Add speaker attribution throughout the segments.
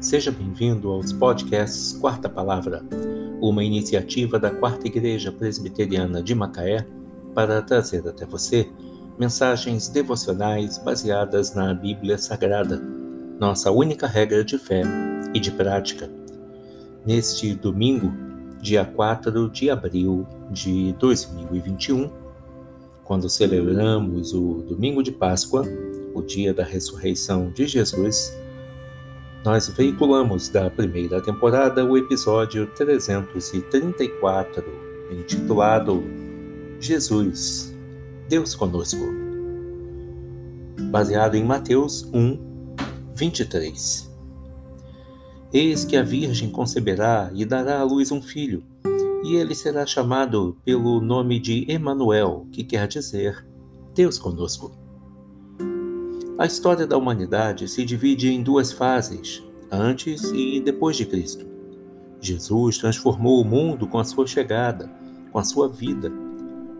Speaker 1: Seja bem-vindo aos podcasts Quarta Palavra, uma iniciativa da Quarta Igreja Presbiteriana de Macaé para trazer até você mensagens devocionais baseadas na Bíblia Sagrada, nossa única regra de fé e de prática. Neste domingo, dia 4 de abril de 2021, quando celebramos o domingo de Páscoa, o dia da ressurreição de Jesus, nós veiculamos da primeira temporada o episódio 334, intitulado Jesus, Deus Conosco, baseado em Mateus 1, 23. Eis que a Virgem conceberá e dará à luz um filho, e ele será chamado pelo nome de Emanuel, que quer dizer Deus conosco. A história da humanidade se divide em duas fases, antes e depois de Cristo. Jesus transformou o mundo com a sua chegada, com a sua vida.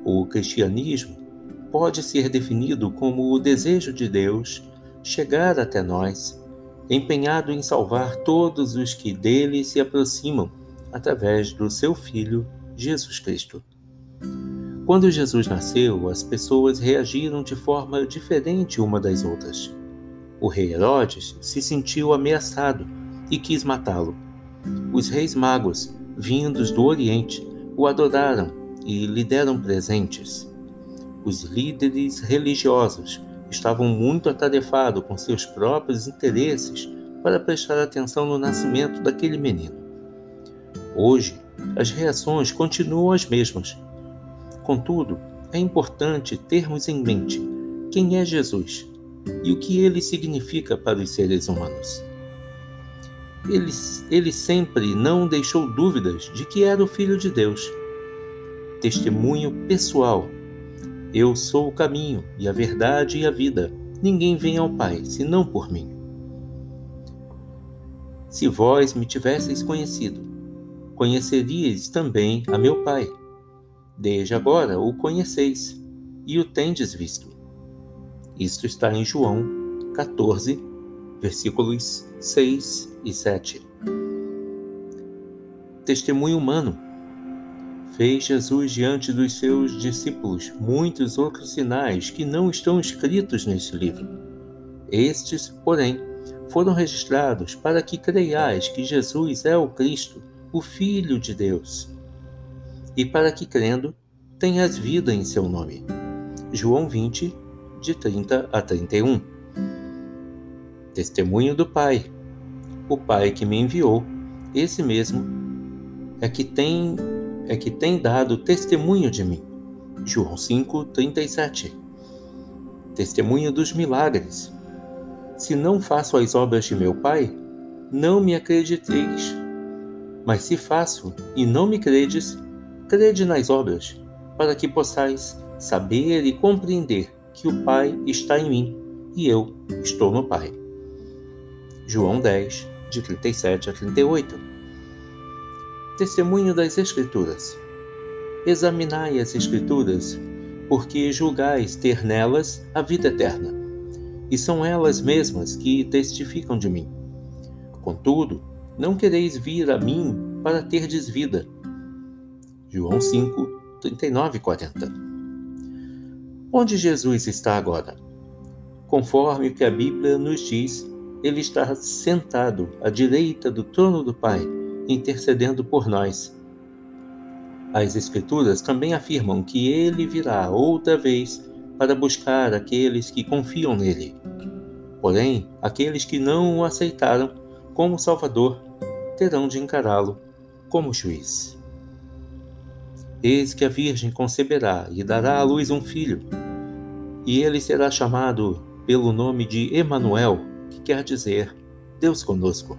Speaker 1: O cristianismo pode ser definido como o desejo de Deus chegar até nós, empenhado em salvar todos os que dele se aproximam através do seu Filho, Jesus Cristo. Quando Jesus nasceu, as pessoas reagiram de forma diferente uma das outras. O rei Herodes se sentiu ameaçado e quis matá-lo. Os reis magos, vindos do Oriente, o adoraram e lhe deram presentes. Os líderes religiosos estavam muito atarefados com seus próprios interesses para prestar atenção no nascimento daquele menino. Hoje, as reações continuam as mesmas Contudo, é importante termos em mente quem é Jesus e o que ele significa para os seres humanos. Ele, ele sempre não deixou dúvidas de que era o Filho de Deus. Testemunho pessoal. Eu sou o caminho e a verdade e a vida. Ninguém vem ao Pai senão por mim. Se vós me tivesseis conhecido, conheceríeis também a meu Pai Desde agora o conheceis e o tendes visto. Isto está em João 14, versículos 6 e 7. Testemunho humano. Fez Jesus diante dos seus discípulos muitos outros sinais que não estão escritos neste livro. Estes, porém, foram registrados para que creiais que Jesus é o Cristo, o Filho de Deus e para que, crendo, tenhas vida em seu nome. João 20, de 30 a 31. Testemunho do Pai. O Pai que me enviou, esse mesmo, é que tem é que tem dado testemunho de mim. João 5, 37. Testemunho dos milagres. Se não faço as obras de meu Pai, não me acrediteis. Mas se faço e não me credes, crede nas obras, para que possais saber e compreender que o Pai está em mim e eu estou no Pai. João 10, de 37 a 38. Testemunho das Escrituras. Examinai as Escrituras, porque julgais ter nelas a vida eterna, e são elas mesmas que testificam de mim. Contudo, não quereis vir a mim para terdes vida. João 5, 39 e 40. Onde Jesus está agora? Conforme o que a Bíblia nos diz, ele está sentado à direita do trono do Pai, intercedendo por nós. As Escrituras também afirmam que ele virá outra vez para buscar aqueles que confiam nele. Porém, aqueles que não o aceitaram como Salvador terão de encará-lo como juiz. Eis que a Virgem conceberá e dará à luz um filho, e ele será chamado pelo nome de Emanuel, que quer dizer Deus conosco.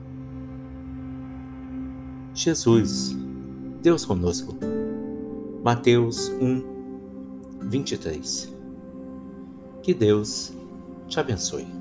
Speaker 1: Jesus, Deus conosco. Mateus 1, 23. Que Deus te abençoe.